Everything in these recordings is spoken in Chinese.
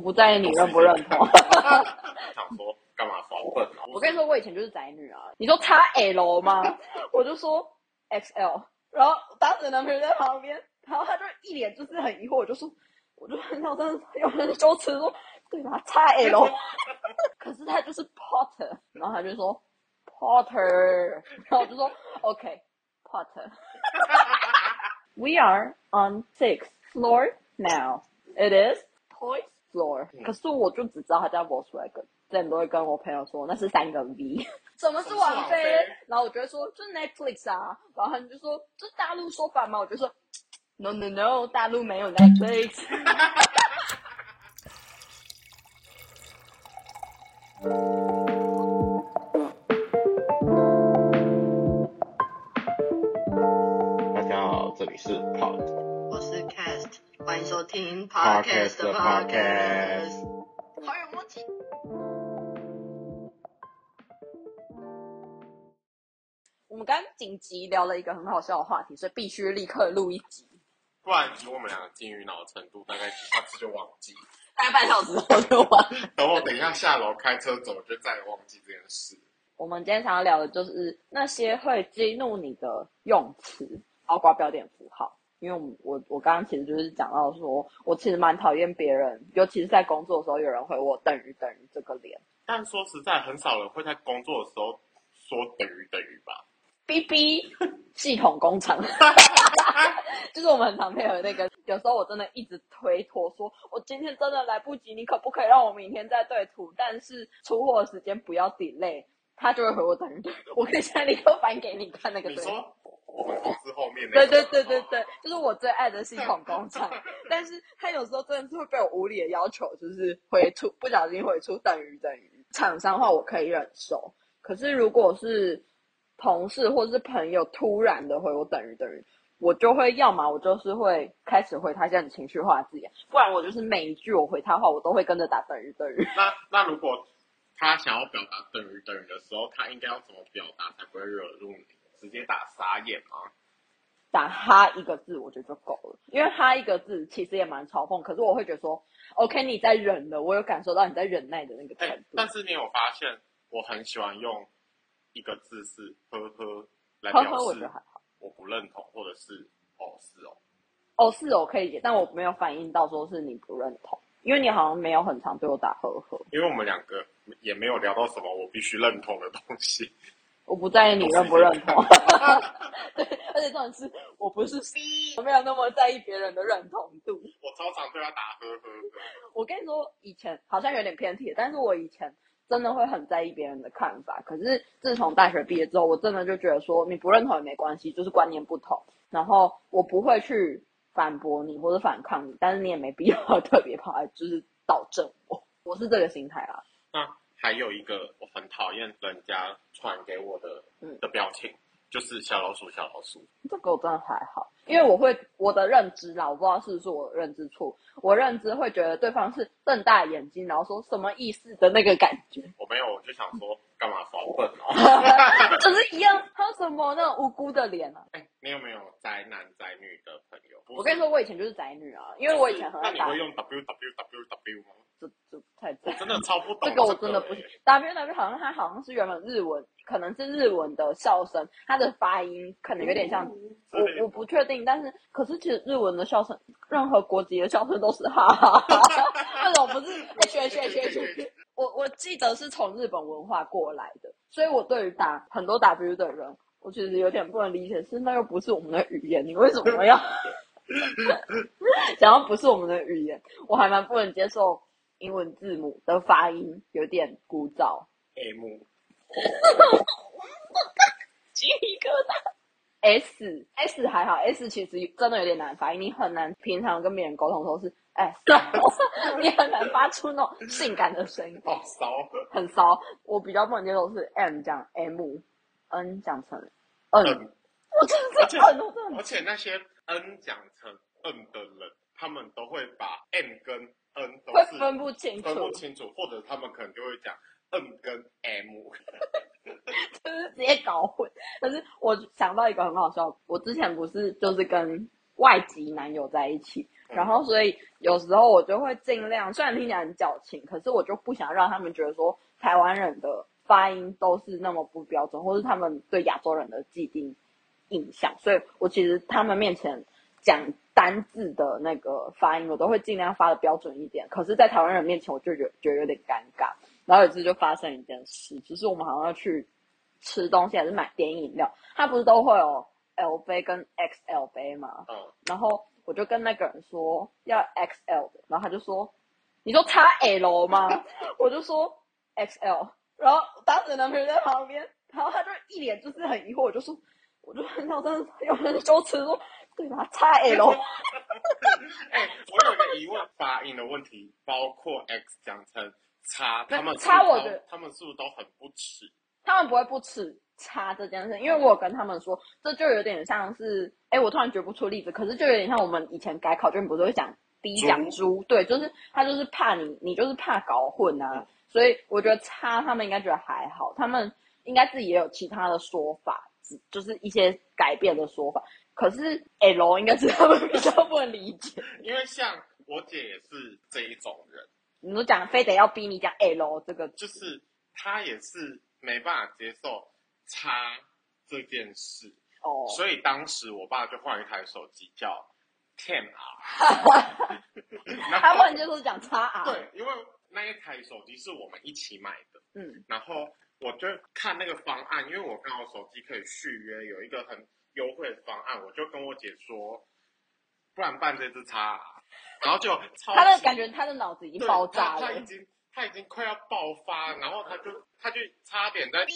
不在意你认不认同。想说干嘛访问啊？我跟你说，我以前就是宅女啊。你说 XL 吗？我就说 XL。然后当时男朋友在旁边，然后他就一脸就是很疑惑，我就说，我就很想真的有人羞耻说，对吧？XL。可是他就是 Potter，然后他就说 Potter，然后我就说 OK Potter。We are on sixth floor now. It is toy floor. 可是我就只知道它叫 Volkswagen，之前都会跟我朋友说那是三个 V。什么是王菲？然后我就会说就是 Netflix 啊，然后他们就说这是大陆说法嘛？我就说 No No No，大陆没有 Netflix。大家好，这里是 Pod 欢迎收听 Podcast 的 Podcast。好有默契。我们刚刚紧急聊了一个很好笑的话题，所以必须立刻录一集，不然以我们两个金鱼脑的程度，大概下次就忘记。大概半小时后就完。等我等一下下楼开车走，就再也忘记这件事。我们今天想要聊的就是那些会激怒你的用词，包括标点符号。因为我我我刚刚其实就是讲到说，我其实蛮讨厌别人，尤其是在工作的时候，有人回我等于等于这个脸。但说实在，很少人会在工作的时候说等于等于吧。B B 系统工厂，就是我们很常配合那个。有时候我真的一直推脱说，我今天真的来不及，你可不可以让我明天再对图？但是出货时间不要 delay，他就会回我等于等于。我可以现在立刻翻给你看那个。你公司后面那个？对对对对对，就是我最爱的系统工厂。但是他有时候真的是会被我无理的要求，就是回出不小心回出等于等于。厂商的话我可以忍受，可是如果是同事或是朋友突然的回我等于等于，我就会要么我就是会开始回他一些很情绪化的字眼，不然我就是每一句我回他的话，我都会跟着打等于等于。那 那如果他想要表达等于等于的时候，他应该要怎么表达才不会惹怒你？直接打傻眼吗？打哈一个字，我觉得就够了，因为哈一个字其实也蛮嘲讽，可是我会觉得说，OK，你在忍了，我有感受到你在忍耐的那个程哎、度。但是你有发现，我很喜欢用一个字是呵呵来呵表呵，我觉示得还好。我不认同，或者是哦是哦。哦，是哦可以解，但我没有反应到说是你不认同，因为你好像没有很常对我打呵呵。因为我们两个也没有聊到什么我必须认同的东西。我不在意你认不认同，对，而且重点是我不是，我没有那么在意别人的认同度。我超常对他打呵呵。我跟你说，以前好像有点偏题，但是我以前真的会很在意别人的看法。可是自从大学毕业之后，我真的就觉得说，你不认同也没关系，就是观念不同。然后我不会去反驳你或者反抗你，但是你也没必要 特别跑来就是导正我。我是这个心态啊。那还有一个我很讨厌人家传给我的嗯的表情，就是小老鼠小老鼠。这个我真的还好，因为我会我的认知啦，我不知道是不是我的认知错，我认知会觉得对方是瞪大眼睛，然后说什么意思的那个感觉，我没有，我就想说干嘛访问哦？就是一样。还有什么那种无辜的脸啊？哎、你有没有宅男宅女的朋友？我跟你说，我以前就是宅女啊，因为我以前很爱打，那你会用 W W W W 吗？这这太我真的超不懂这个我真的不行欸。W W 好像它好像是原本日文，可能是日文的笑声，它的发音可能有点像，我我不确定，但是可是其实日文的笑声，任何国籍的笑声都是哈哈哈哈，那种不是哎学学学学学。我我记得是从日本文化过来的，所以我对于打很多 W 的人，我其实有点不能理解，是那又不是我们的语言，你为什么要 想要不是我们的语言？我还蛮不能接受英文字母的发音有点枯燥。M 鸡皮疙瘩。S S 还好，S 其实真的有点难发音，你很难平常跟别人沟通都是 S，你很难发出那种性感的声音，好骚，很骚。我比较不能接受是 M 讲 M，N 讲成 N，嗯，我真的是而且 N，我真的而且那些 N 讲成 N 的人，他们都会把 M 跟是会分不清楚分，不清楚，或者他们可能就会讲 N 跟 M。就是直接搞混。可是我想到一个很好笑，我之前不是就是跟外籍男友在一起，然后所以有时候我就会尽量，虽然听起来很矫情，可是我就不想让他们觉得说台湾人的发音都是那么不标准，或是他们对亚洲人的既定印象，所以我其实他们面前讲单字的那个发音，我都会尽量发的标准一点。可是，在台湾人面前，我就觉觉得有点尴尬。然后有一次就发生一件事，就是我们好像要去吃东西还是买点饮料，它不是都会有 L 杯跟 XL 杯吗？嗯，然后我就跟那个人说要 XL 的，然后他就说你说 XL 吗？我就说 XL，然后当时男朋友在旁边，然后他就一脸就是很疑惑，我就说我就很想真的有人羞耻说对吧叉 L 哎、我有个疑问，发音的问题，包括 X 讲成叉，他们是叉我觉得他们是不是都很不耻？他们不会不耻叉这件事，因为我有跟他们说，这就有点像是，哎，我突然举不出例子，可是就有点像我们以前改考卷不是会讲第一讲猪，对，就是他就是怕你，你就是怕搞混啊，所以我觉得叉他们应该觉得还好，他们应该自己也有其他的说法，就是一些改变的说法，可是 L 应该是他们比较不能理解，因为像我姐也是这一种人，你都讲非得要逼你讲 L 这个，就是她也是没办法接受叉这件事，哦，所以当时我爸就换一台手机叫 Ten R，他不能接受讲叉 R，，对，因为那一台手机是我们一起买的。嗯，然后我就看那个方案，因为我刚好手机可以续约，有一个很优惠的方案，我就跟我姐说，不然办这只叉 R，然后就超他的感觉他的脑子已经爆炸了他，他已经他已经快要爆发，然后他就他就差点在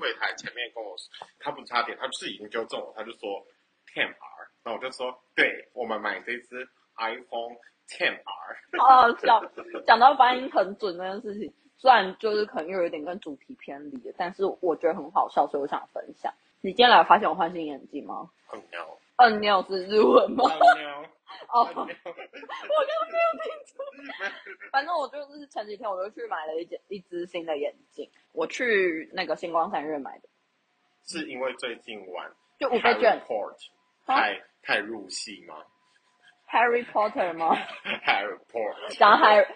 柜台前面跟我说，他不差点，他就是已经纠正我，他就说 Ten R，然后我就说，对我们买这只 iPhone Ten R，好好笑。讲到发音很准这件事情，虽然就是可能又有点跟主题偏离了，但是我觉得很好笑，所以我想分享。你今天来发现我换新眼镜吗？嗯尿，嗯，你有是日文吗？哦，很 我刚刚。没有听出。反正我就是前几天我就去买了一件一只新的眼镜，我去那个星光三月买的，是因为最近玩就五倍券太太入戏吗 Harry Potter 吗？？Harry Potter 讲 Harry，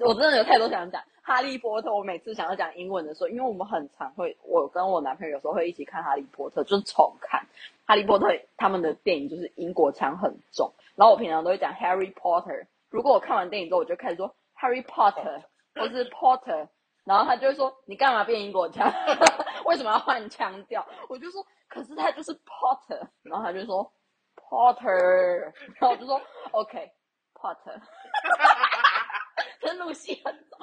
我真的有太多想讲哈利波特。我每次想要讲英文的时候，因为我们很常会，我跟我男朋友有时候会一起看哈利波特，就是重看哈利波特他们的电影，就是英国腔很重。然后我平常都会讲 Harry Potter。如果我看完电影之后，我就开始说 Harry Potter 或是 Potter，然后他就会说你干嘛变英国腔？为什么要换腔调？我就说可是他就是 Potter，然后他就说 Potter，然后我就说 OK Potter。真入戏很重，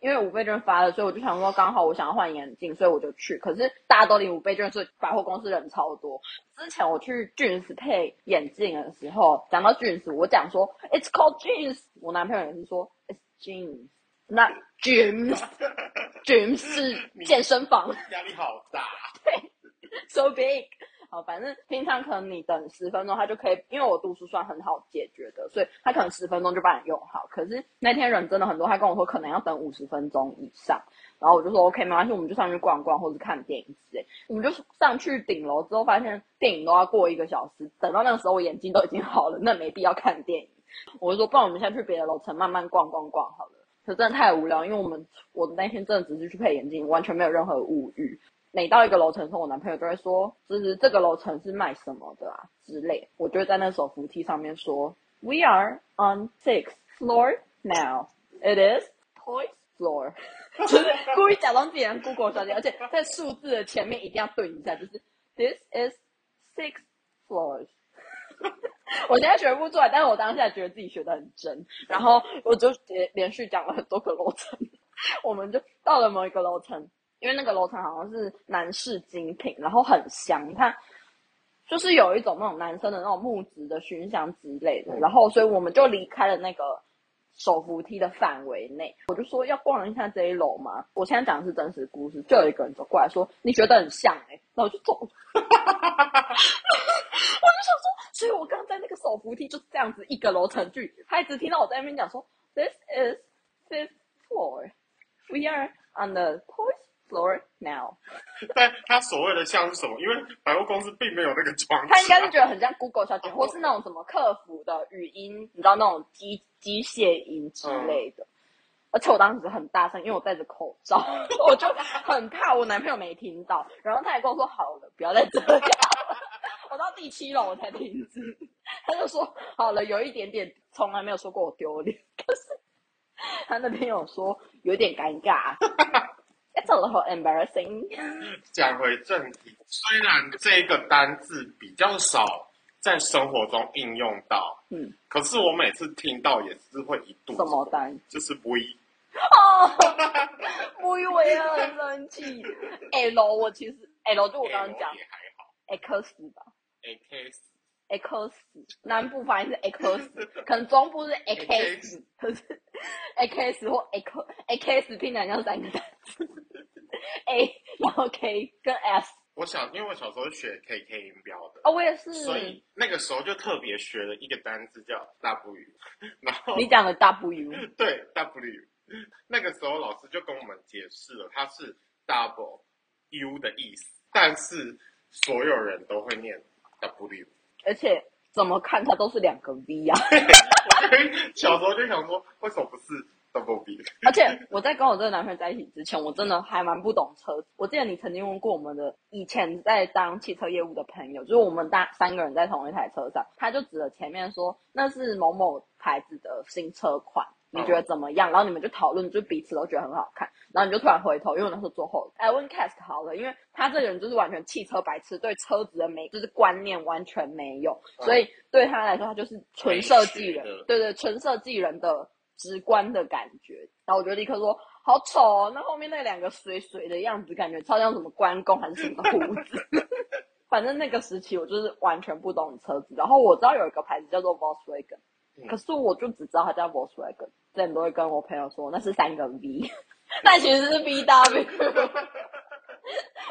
因为五倍券发了，所以我就想说，刚好我想要换眼镜，所以我就去。可是大家都领五倍券，所以百货公司人超多。之前我去 Jeans 配眼镜的时候，讲到 Jeans，我讲说 It's called Jeans，我男朋友也是说 It's Jeans，那 Gyms，Gyms 是健身房压力好大。对，so big。好，反正平常可能你等十分钟，他就可以，因为我度数算很好解决的，所以他可能十分钟就帮你用好。可是那天人真的很多，他跟我说可能要等五十分钟以上，然后我就说 OK 没关系，我们就上去逛逛或者看电影之类。我们就上去顶楼之后，发现电影都要过一个小时，等到那个时候我眼睛都已经好了，那没必要看电影。我就说不然我们先去别的楼层慢慢逛逛逛好了。可真的太无聊，因为我们我那天真的只是去配眼镜，完全没有任何物欲。每到一个楼层的时候，我男朋友就会说，就是这个楼层是卖什么的啊之类。我就会在那手扶梯上面说，We are on sixth floor now. It is toys floor，就是故意假装自己人 Google 小姐，而且在数字的前面一定要对一下，就是 This is six floors。我现在学不出来，但是我当下觉得自己学的很真，然后我就连连续讲了很多个楼层，我们就到了某一个楼层，因为那个楼层好像是男士精品，然后很香，它就是有一种那种男生的那种木质的熏香之类的，然后所以我们就离开了那个手扶梯的范围内。我就说要逛一下这一楼嘛，我现在讲的是真实故事，就有一个人走过来说你觉得很像哎、欸，那我就走。我就想说，所以我刚在那个手扶梯就是这样子一个楼层距离，他一直听到我在那边讲说，This is fifth floor, we are on the toys floor now。但他所谓的像是什么？因为百货公司并没有那个装置啊、他应该是觉得很像 Google 小姐，或是那种什么客服的语音，你知道那种机机械音之类的。而且我当时很大声，因为我戴着口罩，我就很怕我男朋友没听到。然后他也跟我说：“好了，不要再这样。”我到第七楼我才停止。他就说：“好了，有一点点，从来没有说过我丢脸。”可是他那边有说有点尴尬，It's a little embarrassing。讲回正题，虽然这个单字比较少在生活中应用到，嗯，可是我每次听到也是会一肚子什么单？就是 V，哦，我以为很生气。L 我其实 L 就我刚刚讲也还好 X 吧，X，X 南部发音是 X，可能中部是 X，可是 X 或 X X 拼起来像三个单词，A 然后 K 跟 S。我小，因为我小时候学 KK 音标的，哦，我也是。所以那个时候就特别学了一个单字叫 W，然后你讲的 W，对 W，那个时候老师就跟我们解释了，它是 double U 的意思，但是所有人都会念 W。而且怎么看它都是两个 V 啊。小时候就想说，为什么不是 double B？而且我在跟我这个男朋友在一起之前，我真的还蛮不懂车。我记得你曾经问过我们的以前在当汽车业务的朋友，就是我们大三个人在同一台车上，他就指着前面说那是某某牌子的新车款，你觉得怎么样？然后你们就讨论，就彼此都觉得很好看。然后你就突然回头，因为我那时候坐后，哎，问 Cast 好了，因为他这个人就是完全汽车白痴，对车子的美就是观念完全没有，所以对他来说，他就是纯设计人对对，纯设计人的直观的感觉。然后我就立刻说，好丑哦，那后面那两个水水的样子，感觉超像什么关公还是什么胡子。反正那个时期我就是完全不懂车子，然后我知道有一个牌子叫做 Volkswagen，、嗯可是我就只知道它叫 Volkswagen，之前都会跟我朋友说那是三个 V，但其实是 VW。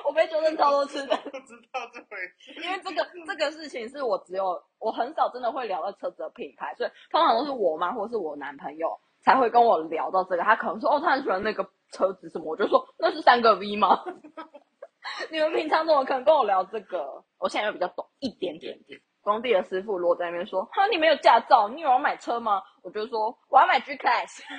我被纠正超多次的，不知道这回事。因为这个这个事情是我只有我很少真的会聊到车子的品牌，所以通常都是我妈或是我男朋友才会跟我聊到这个。他可能说哦，他很喜欢那个车子什么，我就说那是三个 V 吗？你们平常怎么可能跟我聊这个？我现在又比较懂一点点。工地的师傅如果在那边说：“哈，你没有驾照，你有要买车吗？”我就说：“我要买 G Class。”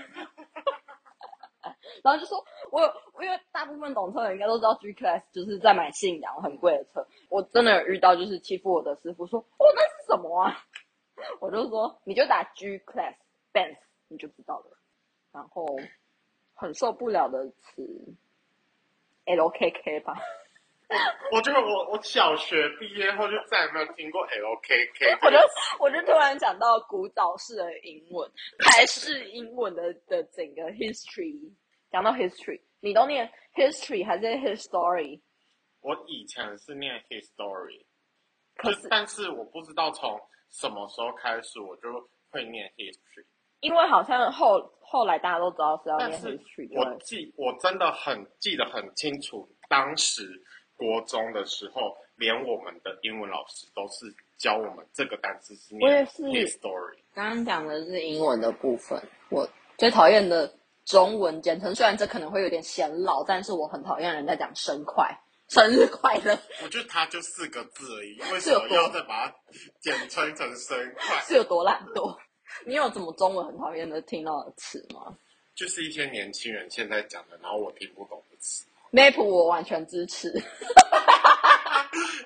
然后就说：“我有，因为大部分懂车的人应该都知道 G Class 就是在买信仰很贵的车。我真的有遇到就是欺负我的师傅说：‘哦，那是什么啊？’我就说：‘你就打 G Class Benz，你就知道了。’然后很受不了的词 LKK 吧。” 我觉得我我小学毕业后就再也没有听过 LKK，我就我就突然讲到古早式的英文，台式英文的的整个 history。讲到 history，你都念 history 还是 history？我以前是念 history，可是但是我不知道从什么时候开始我就会念 history，因为好像后后来大家都知道是要念 history，我记我真的很记得很清楚，当时国中的时候，连我们的英文老师都是教我们这个单词是念我也是 history。刚刚讲的是英文的部分，我最讨厌的中文简称，虽然这可能会有点显老，但是我很讨厌人在讲生快，生日快乐我觉得它就四个字而已，为什么要再把它简称成生快？是有多懒惰。你有什么中文很讨厌的听到的词吗就是一些年轻人现在讲的，然后我听不懂的词。？Map 我完全支持。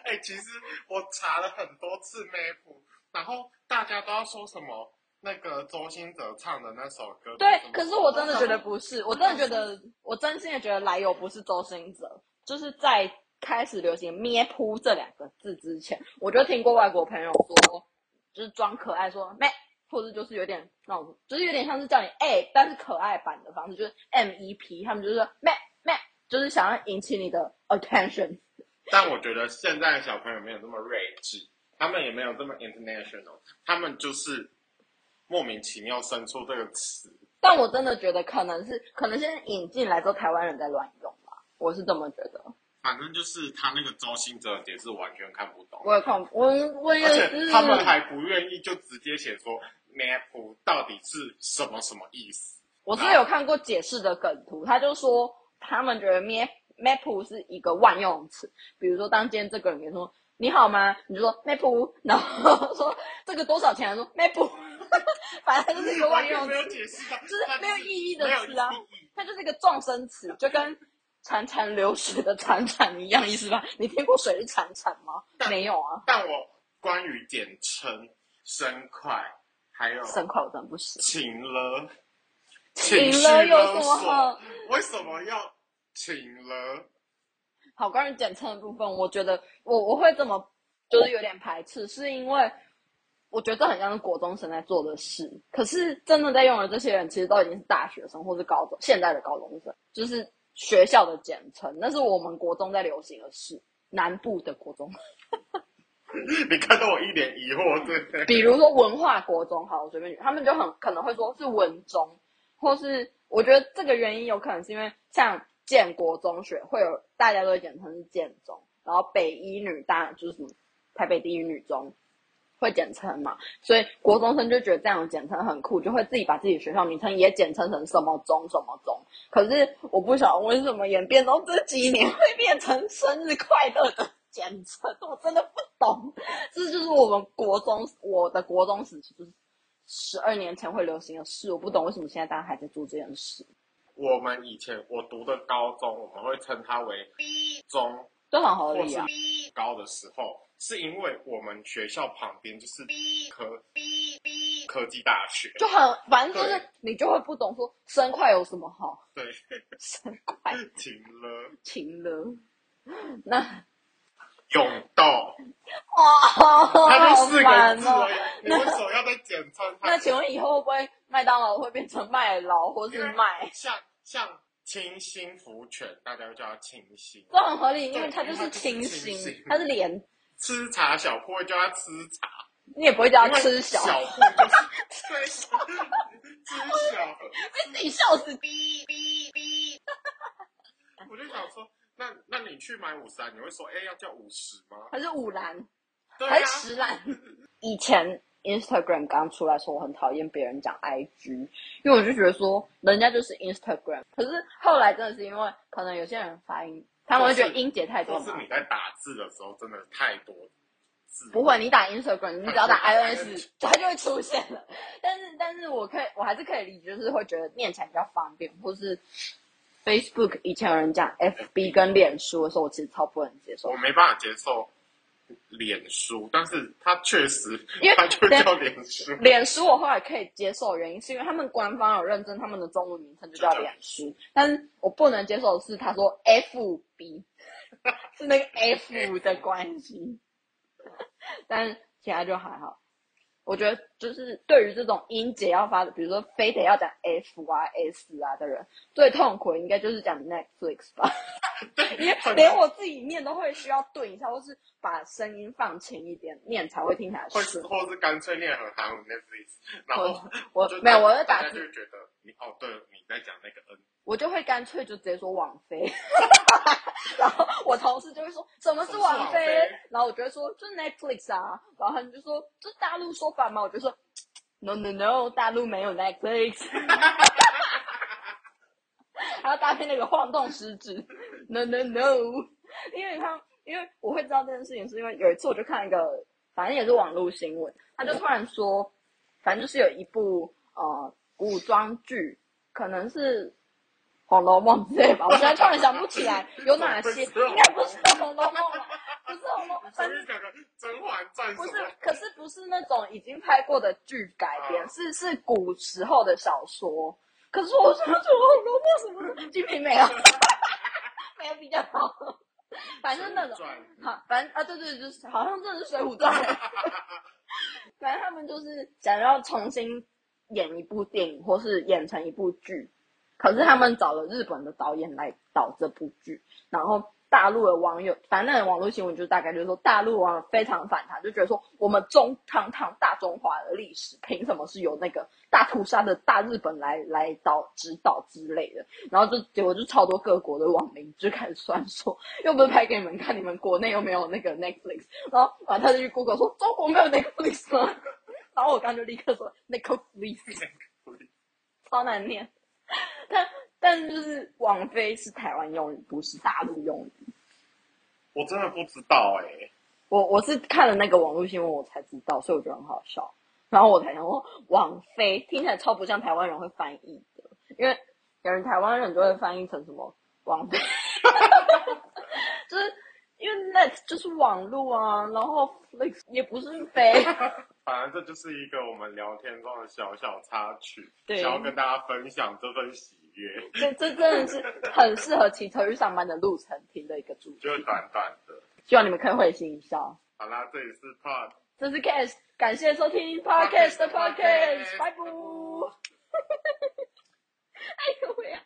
哎、其实我查了很多次 map，然后大家都要说什么那个周兴哲唱的那首歌。对可是我真的觉得不是，我真的觉得，我真心的觉得来由不是周兴哲，就是在开始流行“咩噗”这两个字之前，我就听过外国朋友说，就是装可爱说“咩”，或者就是有点那种，就是有点像是叫你哎、但是可爱版的方式，就是 M E P，他们就是说“咩咩”，就是想要引起你的 attention。但我觉得现在的小朋友没有这么睿智，他们也没有这么 international，他们就是莫名其妙生出这个词。但我真的觉得可能是，可能现在引进来之后，台湾人在乱用吧，我是这么觉得。反正就是他那个周星哲的解释完全看不懂，我也看，我我也而是。且他们还不愿意就直接写说 map 到底是什么什么意思。我是有看过解释的梗图，他就说他们觉得咩 map 是一个万用词，比如说当今天这个人说你好吗，你就说 map，然后说这个多少钱，说 map，反正它就是一个万用词，就是没有意义的词啊，它就是一个撞声词，就跟潺潺流水的潺潺一样意思吧？你听过水是潺潺吗？没有啊，但我关于简称生快，还有生快我真的不行。请了，请了有什么好？为什么要请了？好，关于简称的部分，我觉得我我会这么就是有点排斥，是因为我觉得这很像是国中生在做的事。可是真的在用的这些人，其实都已经是大学生或是高中现在的高中生，就是学校的简称，那是我们国中在流行的事。南部的国中，你看到我一脸疑惑，对不对？比如说文化国中，好，我随便举，他们就很可能会说是文中，或是我觉得这个原因有可能是因为像建国中学会有大家都简称是建中，然后北一女大就是什么台北第一女中会简称嘛，所以国中生就觉得这样简称很酷，就会自己把自己学校名称也简称成什么中什么中。可是我不晓得为什么演变到这几年会变成生日快乐的简称，我真的不懂。这就是我们国中我的国中时期，就是十二年前会流行的事，我不懂为什么现在大家还在做这件事，我们以前我读的高中，我们会称它为中都很合理啊。高的时候，是因为我们学校旁边就是科科技大学，就很，反正就是你就会不懂说生快有什么好，对，生快。停了停了，那永豆，哇，它就好四个字而。已，你为什么要再简称它？那请问以后会不会麦当劳会变成麦劳或是麦？像像清新福犬，大家都叫它清新；这很合理，因为它就是清清新新，它是连，吃茶小铺会叫它吃茶，你也不会叫它吃小，小铺 吃小。被自己笑死。哔哔哔我就想说，那那你去买五十啊，你会说，哎，要叫五十吗？还是五兰，对啊还是，十兰？以前 Instagram 刚出来的时候，我很讨厌别人讲 IG，因为我就觉得说人家就是 Instagram。可是后来真的是因为可能有些人发音，他们会觉得音节太多是你。在打字的时候，真的太多字。不会，你打 Instagram，你只要打打 iOS，它就会出现了。但是，但是我可以，我还是可以理解，就是会觉得念起来比较方便，或是 Facebook 以前有人讲 FB 跟脸书的时候，我其实超不能接受我。没办法接受脸书，但是它确实，因为它就叫脸书。脸书我后来可以接受，原因是因为他们官方有认证他们的中文名称就叫脸书，但是我不能接受的是他说 FB 是那个 F 的关系，但是其他就还好。我觉得就是对于这种音节要发的，比如说非得要讲 F 啊 S 啊的人，最痛苦的应该就是讲 Netflix 吧，因 为连我自己念都会需要顿一下，或是把声音放轻一点念才会听起来或顺是。或是干脆念很韩文 Netflix，然后就我没有，我在打字就觉得你哦，对，你在讲那个 N，我就会干脆就直接说网飞，然后我同事就会说什么是网飞什么是网飞，然后我就会说就是 Netflix 啊，然后他们就说这是大陆说法嘛？我就说 No No No，大陆没有 Netflix，还要搭配那个晃动食指 No No No，因为他因为我会知道这件事情，是因为有一次我就看一个，反正也是网络新闻，他就突然说，反正就是有一部呃古装剧，可能是《红楼梦》之类吧，我现在突然想不起来有哪些，应该不是《红楼梦》吧，不是《红楼梦》，甄嬛传》不是，可是不是那种已经拍过的剧改编，啊是是古时候的小说。可是我想说《红楼梦》什么的，《金瓶梅》啊，没有比较好。反正那种好，反正啊，对对，就是好像真的是《水浒传》。反正他们就是想要重新演一部电影，或是演成一部剧，可是他们找了日本的导演来导这部剧，然后大陆的网友，反正网络新闻就大概就是说，大陆网友非常反弹，就觉得说我们中堂堂大中华的历史，凭什么是由那个大屠杀的大日本来来导指导之类的？然后就结果就超多各国的网民就开始算说，又不是拍给你们看，你们国内又没有那个 Netflix，然后完他就去 Google 说中国没有 Netflix 吗？然后我刚就立刻说 Netflix，超难念。但但就是王菲是台湾用语，不是大陆用语。我真的不知道哎、我我是看了那个网络新闻我才知道，所以我觉得很好笑。然后我才想说，王菲听起来超不像台湾人会翻译的，因为有人台湾人就会翻译成什么王菲，就是因为 net 就是网络啊，然后 Flix 也不是飞，反正这就是一个我们聊天中的小小插曲，想要跟大家分享这份喜悦，这这真的是很适合骑车去上班的路程听的一个主题，就是短短的。希望你们可以会心一笑。好啦，这里是 Pod，这是 Cast，感谢收听 Podcast 的 Podcast，拜拜。哎呦喂啊！